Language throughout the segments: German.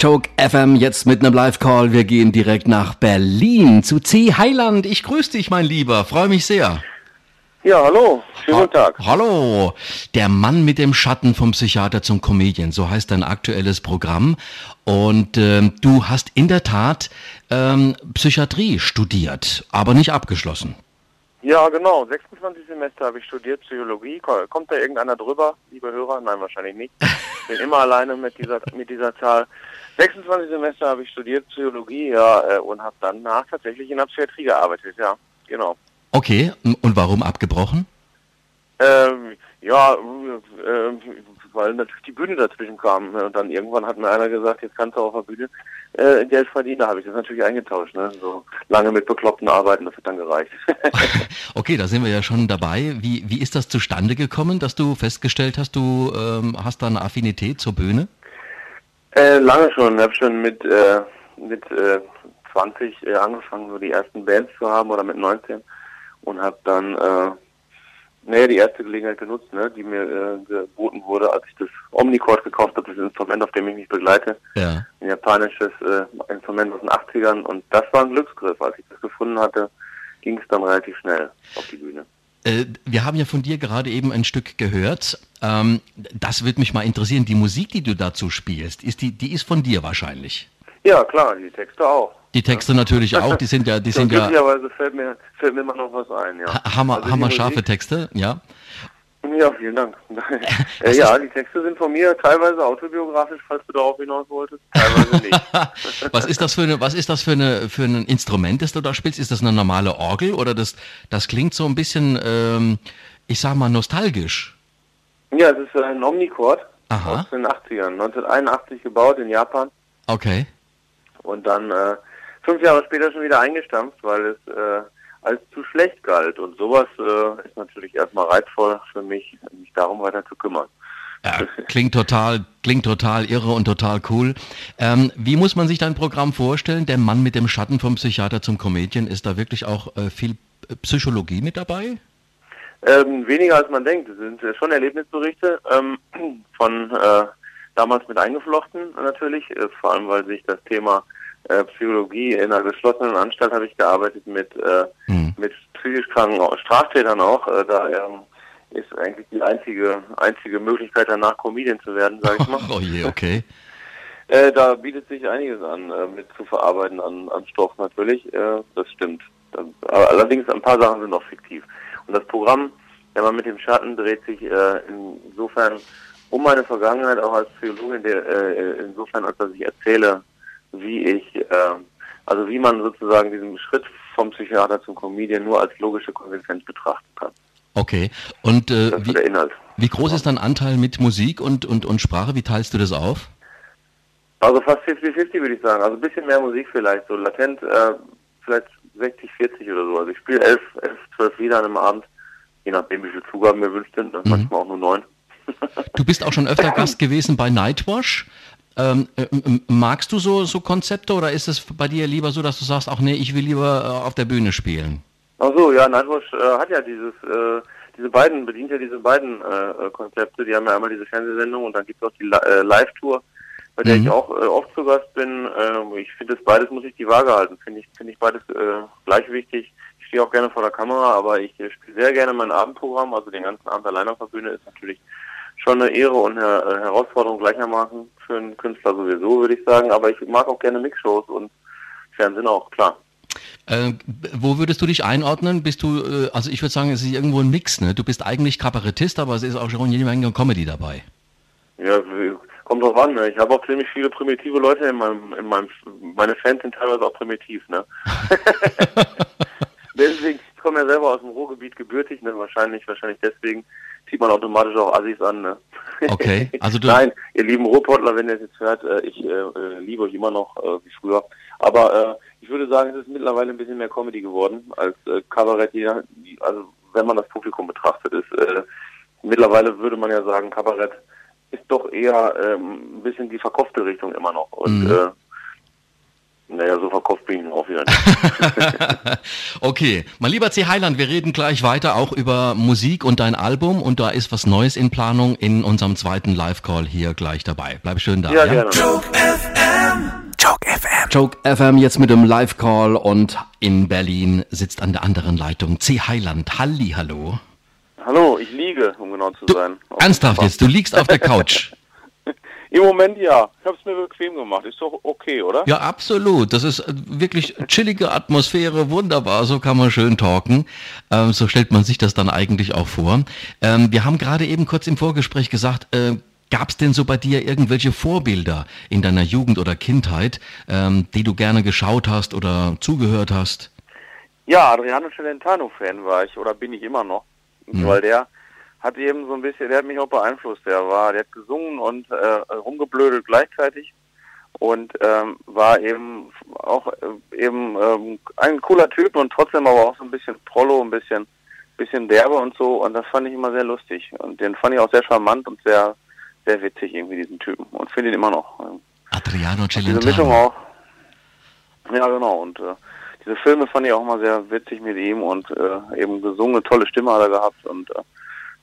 Choke FM jetzt mit einem Live-Call. Wir gehen direkt nach Berlin zu C. Heiland. Ich grüße dich, mein Lieber. Freue mich sehr. Ja, hallo. Schönen guten Tag. Hallo. Der Mann mit dem Schatten vom Psychiater zum Comedian. So heißt dein aktuelles Programm. Und ähm, du hast in der Tat ähm, Psychiatrie studiert, aber nicht abgeschlossen. Ja, genau. 26 Semester habe ich studiert, Psychologie. Kommt da irgendeiner drüber, liebe Hörer? Nein, wahrscheinlich nicht. Bin immer alleine mit dieser, mit dieser Zahl. 26 Semester habe ich studiert, Psychologie, ja, äh, und habe danach tatsächlich in der Psychiatrie gearbeitet, ja, genau. Okay, und warum abgebrochen? Ähm, ja, äh, weil natürlich die Bühne dazwischen kam. Ne? Und dann irgendwann hat mir einer gesagt, jetzt kannst du auf der Bühne äh, Geld verdienen. Da habe ich das natürlich eingetauscht. Ne? So lange mit Bekloppten arbeiten, das hat dann gereicht. okay, da sind wir ja schon dabei. Wie, wie ist das zustande gekommen, dass du festgestellt hast, du ähm, hast da eine Affinität zur Bühne? Äh, lange schon. Ich habe schon mit, äh, mit äh, 20 äh, angefangen, so die ersten Bands zu haben oder mit 19 und habe dann äh, naja, die erste Gelegenheit genutzt, ne, die mir äh, geboten wurde, als ich das Omnicord gekauft habe, das Instrument, auf dem ich mich begleite. Ja. Ein japanisches äh, Instrument aus den 80ern und das war ein Glücksgriff. Als ich das gefunden hatte, ging es dann relativ schnell auf die Bühne. Äh, wir haben ja von dir gerade eben ein Stück gehört. Ähm, das würde mich mal interessieren. Die Musik, die du dazu spielst, ist die, die ist von dir wahrscheinlich. Ja, klar, die Texte auch. Die Texte natürlich auch, die sind ja, die sind ja. Glücklicherweise fällt mir, fällt mir immer noch was ein, ja. Hammer, also hammer scharfe Texte, ja. Ja, vielen Dank. äh, ja, die Texte sind von mir teilweise autobiografisch, falls du darauf hinaus wolltest, teilweise nicht. was ist das für eine, was ist das für eine, für ein Instrument, das du da spielst? Ist das eine normale Orgel oder das, das klingt so ein bisschen, ähm, ich sag mal, nostalgisch? Ja, es ist ein Omnicord Aha. aus den 80ern, 1981 gebaut in Japan. Okay. Und dann äh, fünf Jahre später schon wieder eingestampft, weil es äh, als zu schlecht galt. Und sowas äh, ist natürlich erstmal reizvoll für mich, mich darum weiter zu kümmern. Ja, klingt total, klingt total irre und total cool. Ähm, wie muss man sich dein Programm vorstellen? Der Mann mit dem Schatten vom Psychiater zum Comedian, ist da wirklich auch äh, viel Psychologie mit dabei? Ähm, weniger als man denkt. Es sind äh, schon Erlebnisberichte ähm, von äh, damals mit eingeflochten natürlich, äh, vor allem weil sich das Thema äh, Psychologie in einer geschlossenen Anstalt habe ich gearbeitet mit, äh, mhm. mit psychisch kranken Straftätern auch. Äh, da ähm, ist eigentlich die einzige, einzige Möglichkeit danach Comedian zu werden, sage ich mal. oh je, okay. Äh, da bietet sich einiges an, äh, mit zu verarbeiten an, an Stoff natürlich, das stimmt. Dann, allerdings ein paar Sachen sind noch fiktiv. Und das Programm, wenn man mit dem Schatten dreht sich insofern um meine Vergangenheit auch als Psychologin, der, äh, insofern als dass ich erzähle, wie ich, äh, also wie man sozusagen diesen Schritt vom Psychiater zum Comedian nur als logische Konsequenz betrachten kann. Okay. Und äh, wie, wie, groß ist dein Anteil mit Musik und, und, und Sprache? Wie teilst du das auf? Also fast 50-50 würde ich sagen. Also ein bisschen mehr Musik vielleicht, so latent äh, vielleicht 60, 40 oder so. Also ich spiele 11, 11, 12 Lieder an einem Abend, je nachdem wie viele Zugaben mir wünscht sind, mhm. manchmal auch nur neun. Du bist auch schon öfter Gast gewesen bei Nightwash. Ähm, äh, magst du so, so Konzepte oder ist es bei dir lieber so, dass du sagst, ach nee, ich will lieber äh, auf der Bühne spielen? Ach so, ja, Nightwatch äh, hat ja dieses, äh, diese beiden, bedient ja diese beiden äh, äh, Konzepte. Die haben ja einmal diese Fernsehsendung und dann gibt es auch die Live-Tour, bei der mhm. ich auch oft zu Gast bin. Ähm, ich finde das beides muss ich die Waage halten. Finde ich, finde ich beides gleich wichtig. Ich stehe auch gerne vor der Kamera, aber ich spiele sehr gerne mein Abendprogramm, also den ganzen Abend alleine auf der Bühne ist natürlich schon eine Ehre und eine äh, Herausforderung gleichermaßen für einen Künstler sowieso, würde ich sagen. Aber ich mag auch gerne Mixshows und Fernsehen auch, klar. Äh, wo würdest du dich einordnen? Bist du, äh, also ich würde sagen, es ist irgendwo ein Mix, ne? Du bist eigentlich Kabarettist, aber es ist auch schon jede Menge Comedy dabei. Ja, kommt drauf an, ne? Ich habe auch ziemlich viele primitive Leute in meinem, in meinem, meine Fans sind teilweise auch primitiv, ne? Deswegen, ich komme ja selber aus dem Ruhrgebiet gebürtig, ne? Wahrscheinlich, wahrscheinlich deswegen zieht man automatisch auch Assis an. Ne? Okay, also du... Nein, ihr lieben Ruhrpottler, wenn ihr es jetzt hört, äh, ich äh, äh, liebe euch immer noch äh, wie früher. Aber äh, ich würde sagen, es ist mittlerweile ein bisschen mehr Comedy geworden als äh, Kabarett. Also wenn man das Publikum betrachtet, ist äh, mittlerweile würde man ja sagen, Kabarett ist doch eher ähm, ein bisschen die verkaufte Richtung immer noch. Und mhm. Naja, so verkauft bin ich auch wieder nicht. okay, mein lieber C. Heiland, wir reden gleich weiter auch über Musik und dein Album und da ist was Neues in Planung in unserem zweiten Live-Call hier gleich dabei. Bleib schön da. Ja, ja? gerne. Joke FM jetzt mit dem Live-Call und in Berlin sitzt an der anderen Leitung C. Heiland. Halli, hallo. Hallo, ich liege, um genau zu Du, sein. Ernsthaft jetzt, du liegst auf der Couch. Im Moment ja. Ich habe es mir bequem gemacht. Ist doch okay, oder? Ja, absolut. Das ist wirklich chillige Atmosphäre, wunderbar. So kann man schön talken. Ähm, so stellt man sich das dann eigentlich auch vor. Ähm, wir haben gerade eben kurz im Vorgespräch gesagt, äh, gab es denn so bei dir irgendwelche Vorbilder in deiner Jugend oder Kindheit, ähm, die du gerne geschaut hast oder zugehört hast? Ja, Adriano Celentano-Fan war ich oder bin ich immer noch. Weil der hat eben so ein bisschen, der hat mich auch beeinflusst. Der war, der hat gesungen und äh, rumgeblödelt gleichzeitig und ähm, war eben auch äh, eben ähm, ein cooler Typ und trotzdem aber auch so ein bisschen Prollo, ein bisschen bisschen derbe und so und das fand ich immer sehr lustig und den fand ich auch sehr charmant und sehr sehr witzig irgendwie diesen Typen und finde ihn immer noch. Adriano Diese Mischung Celentano. auch. Ja, genau. Und äh, diese Filme fand ich auch mal sehr witzig mit ihm und äh, eben gesungen, eine tolle Stimme hat er gehabt und äh,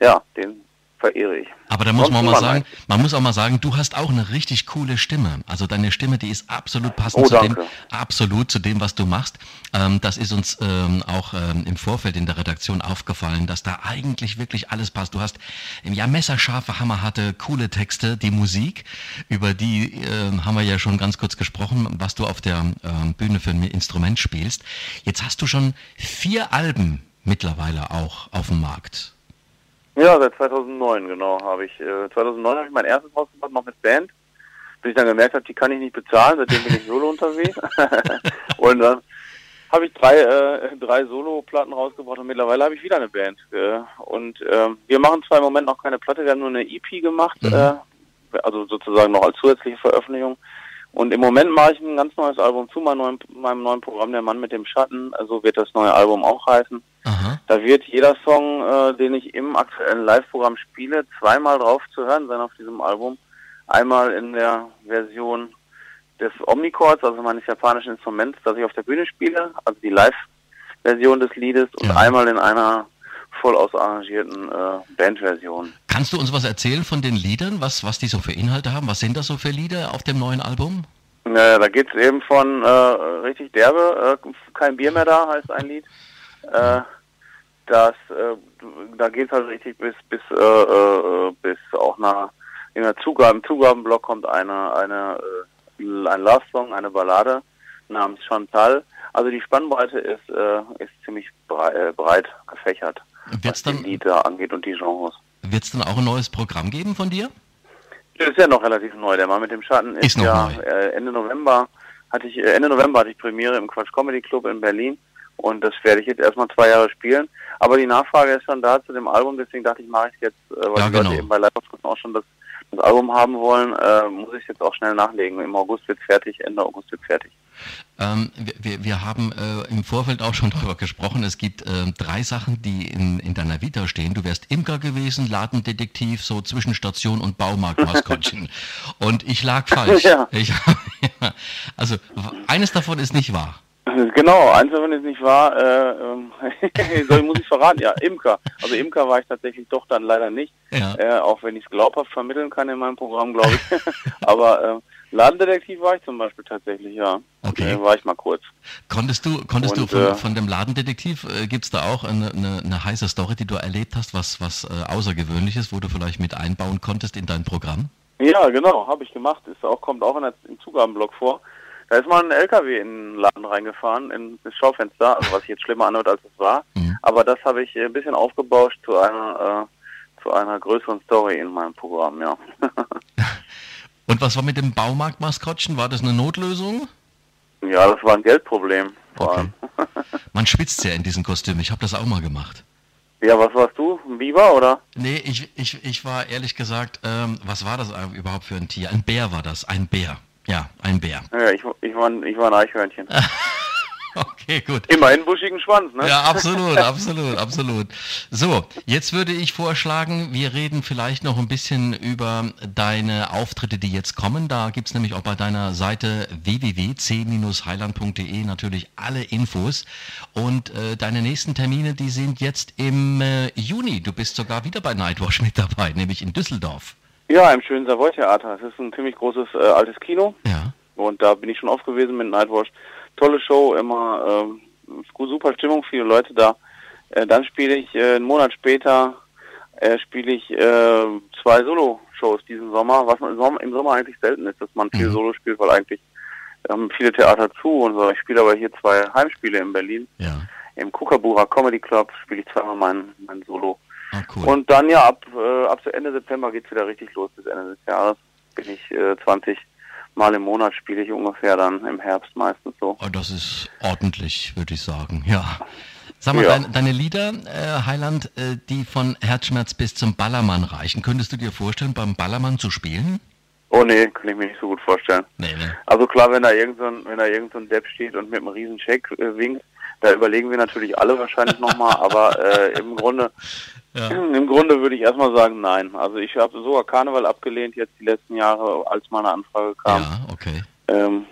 ja, den verehre ich. Aber da muss man Sonst mal sagen, eigentlich. man muss auch mal sagen, du hast auch eine richtig coole Stimme. Also deine Stimme, die ist absolut passend Oh, zu dem, absolut zu dem, was du machst. Ähm, das ist uns ähm, auch ähm, im Vorfeld in der Redaktion aufgefallen, dass da eigentlich wirklich alles passt. Du hast ähm, ja messerscharfe, hammerharte, coole Texte, die Musik, über die ähm, haben wir ja schon ganz kurz gesprochen, was du auf der ähm, Bühne für ein Instrument spielst. Jetzt hast du schon vier Alben mittlerweile auch auf dem Markt. Ja, seit 2009, genau, habe ich. Äh, 2009 habe ich mein erstes rausgebracht, noch mit Band. Bis ich dann gemerkt habe, die kann ich nicht bezahlen, seitdem bin ich solo unterwegs. und dann habe ich drei, äh, drei Solo-Platten rausgebracht und mittlerweile habe ich wieder eine Band. Äh, und ähm, wir machen zwar im Moment noch keine Platte, wir haben nur eine EP gemacht, Mhm. äh, also sozusagen noch als zusätzliche Veröffentlichung. Und im Moment mache ich ein ganz neues Album zu meinem neuen, meinem neuen Programm, Der Mann mit dem Schatten. So wird das neue Album auch heißen. Aha. Da wird jeder Song, äh, den ich im aktuellen Live-Programm spiele, zweimal drauf zu hören sein auf diesem Album. Einmal in der Version des Omnichords, also meines japanischen Instruments, das ich auf der Bühne spiele, also die Live-Version des Liedes, und Ja. einmal in einer voll ausarrangierten äh, Bandversion. Kannst du uns was erzählen von den Liedern, was, was die so für Inhalte haben? Was sind das so für Lieder auf dem neuen Album? Äh, da geht's eben von äh, richtig derbe, äh, kein Bier mehr da heißt ein Lied. Äh, das, äh, da geht's halt richtig bis bis äh, äh, bis auch nach in der Zugaben, Zugabenblock kommt eine eine äh, ein Love Song, eine Ballade namens Chantal. Also die Spannbreite ist äh, ist ziemlich breit, äh, breit gefächert, Wird's was die dann, Lieder angeht und die Genres. wird's dann auch ein neues Programm geben von dir? Das ist ja noch relativ neu. Der Mann mit dem Schatten ist, Ist noch ja neu. äh, Ende November hatte ich äh, Ende November hatte ich Premiere im Quatsch Comedy Club in Berlin und das werde ich jetzt erstmal zwei Jahre spielen. Aber die Nachfrage ist schon da zu dem Album, deswegen dachte ich, mache ich es jetzt, äh, weil Ja, die Leute genau. eben bei live auch schon das, das Album haben wollen, äh, muss ich es jetzt auch schnell nachlegen. Im August wird fertig, Ende August wird fertig. Ähm, wir, wir, haben äh, im Vorfeld auch schon darüber gesprochen. Es gibt äh, drei Sachen, die in, in deiner Vita stehen. Du wärst Imker gewesen, Ladendetektiv, so Zwischenstation und Baumarktmaskottchen. und ich lag falsch. Ja. Ich, also w- eines davon ist nicht wahr. Genau, eins davon ist nicht wahr. Äh, soll, muss ich verraten? Ja, Imker. Also Imker war ich tatsächlich doch dann leider nicht. Ja. Äh, auch wenn ich es glaubhaft vermitteln kann in meinem Programm, glaube ich. Aber äh, Ladendetektiv war ich zum Beispiel tatsächlich, ja. Okay. Äh, war ich mal kurz. Konntest du, konntest Und, du von, äh, von dem Ladendetektiv, äh, gibt's da auch eine, eine, eine heiße Story, die du erlebt hast, was, was äh, Außergewöhnliches, wo du vielleicht mit einbauen konntest in dein Programm? Ja, genau, habe ich gemacht. Ist auch, kommt auch in der, im Zugabenblock vor. Da ist mal ein LKW in den Laden reingefahren, in das Schaufenster, also was sich jetzt schlimmer anhört, als es war. Mhm. Aber das habe ich äh, ein bisschen aufgebauscht zu einer, äh, zu einer größeren Story in meinem Programm, ja. Und was war mit dem Baumarktmaskottchen? War das eine Notlösung? ja, das war ein Geldproblem vor Okay. allem. Man schwitzt ja in diesem Kostüm. Ich habe das auch mal gemacht. Ja, was warst du? Ein Biber oder? Nee, ich, ich, ich war ehrlich gesagt, ähm, was war das überhaupt für ein Tier? Ein Bär war das, ein Bär. Ja, ein Bär. Ja, ich, ich, war, ein- ich war ein Eichhörnchen. Okay, gut. Immerhin buschigen Schwanz, ne? Ja, absolut, absolut, absolut. So, jetzt würde ich vorschlagen, wir reden vielleicht noch ein bisschen über deine Auftritte, die jetzt kommen. Da gibt's nämlich auch bei deiner Seite www.c-heiland.de natürlich alle Infos. Und äh, deine nächsten Termine, die sind jetzt im äh, Juni. Du bist sogar wieder bei Nightwash mit dabei, nämlich in Düsseldorf. Ja, im schönen Savoy-Theater. Es ist ein ziemlich großes äh, altes Kino. Ja. Und da bin ich schon oft gewesen mit Nightwatch. Tolle Show, immer äh, super Stimmung, viele Leute da. Äh, dann spiele ich äh, einen Monat später äh, spiele ich äh, zwei Solo-Shows diesen Sommer, was man im Sommer, im Sommer, eigentlich selten ist, dass man viel mhm. Solo spielt, weil eigentlich haben viele Theater zu und so. Ich spiele aber hier zwei Heimspiele in Berlin. Ja. Im Kukabura Comedy Club spiele ich zweimal mein, mein Solo. Ah, cool. Und dann ja, ab, äh, ab Ende September geht's wieder richtig los. Bis Ende des Jahres bin ich äh, 20 Mal im Monat spiele ich ungefähr dann im Herbst meistens so. Oh, das ist ordentlich, würde ich sagen, ja. Sag mal, ja. deine, deine Lieder, äh, Heiland, äh, die von Herzschmerz bis zum Ballermann reichen, könntest du dir vorstellen, beim Ballermann zu spielen? Oh nee, kann ich mir nicht so gut vorstellen. Nee, nee. Also klar, wenn da irgendein, so wenn da irgendein so Depp steht und mit einem riesen Check äh, winkt, da überlegen wir natürlich alle wahrscheinlich nochmal, aber äh, im Grunde ja. im Grunde würde ich erstmal sagen, nein. Also ich habe sogar Karneval abgelehnt jetzt die letzten Jahre, als meine Anfrage kam. Ja, okay. Ähm,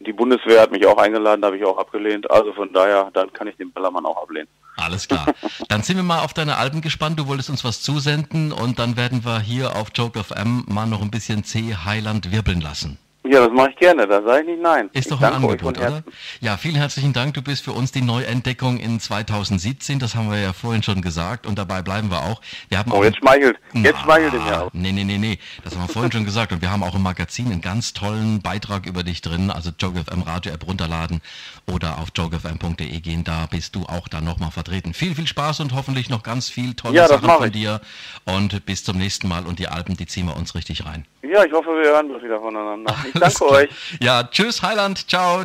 die Bundeswehr hat mich auch eingeladen, da habe ich auch abgelehnt. Also von daher, dann kann ich den Ballermann auch ablehnen. Alles klar. Dann sind wir mal auf deine Alben gespannt. Du wolltest uns was zusenden und dann werden wir hier auf Joke FM mal noch ein bisschen C Highland wirbeln lassen. Ja, das mache ich gerne, da sage ich nicht nein. Ist ich doch ein Angebot, oder? Ja, vielen herzlichen Dank. Du bist für uns die Neuentdeckung in 2017, das haben wir ja vorhin schon gesagt und dabei bleiben wir auch. Wir haben oh, auch jetzt schmeichelt, jetzt schmeichelt ihn ja. Nee, nee, nee, nee, das haben wir vorhin schon gesagt und wir haben auch im Magazin einen ganz tollen Beitrag über dich drin, also JokeFM Radio App runterladen oder auf jokefm.de gehen, da bist du auch dann nochmal vertreten. Viel, viel Spaß und hoffentlich noch ganz viel tolle ja, Sachen von dir und bis zum nächsten Mal und die Alben, die ziehen wir uns richtig rein. Ja, ich hoffe, wir hören das wieder voneinander. Ich danke euch. Ja, tschüss, Heiland. Ciao.